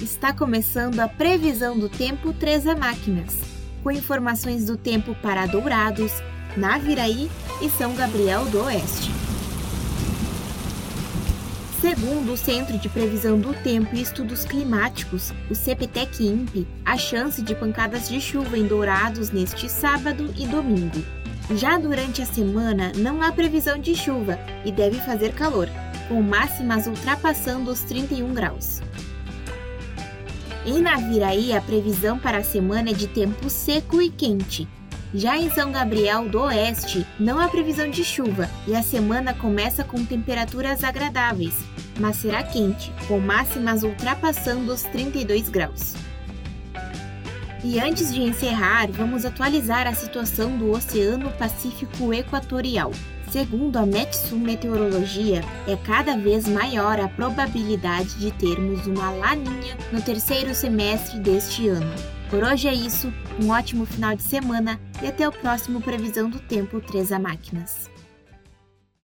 está começando a previsão do tempo 3 a máquinas, com informações do tempo para Dourados, Naviraí e São Gabriel do Oeste. Segundo o Centro de Previsão do Tempo e Estudos Climáticos, o CPTEC-INPE, a chance de pancadas de chuva em Dourados neste sábado e domingo. Já durante a semana, não há previsão de chuva e deve fazer calor, com máximas ultrapassando os 31 graus. Em Naviraí, a previsão para a semana é de tempo seco e quente. Já em São Gabriel do Oeste, não há previsão de chuva e a semana começa com temperaturas agradáveis, mas será quente, com máximas ultrapassando os 32 graus. E antes de encerrar, vamos atualizar a situação do Oceano Pacífico Equatorial. Segundo a Metsu Meteorologia, é cada vez maior a probabilidade de termos uma laninha no terceiro semestre deste ano. Por hoje é isso, um ótimo final de semana e até o próximo Previsão do Tempo 3 a Máquinas.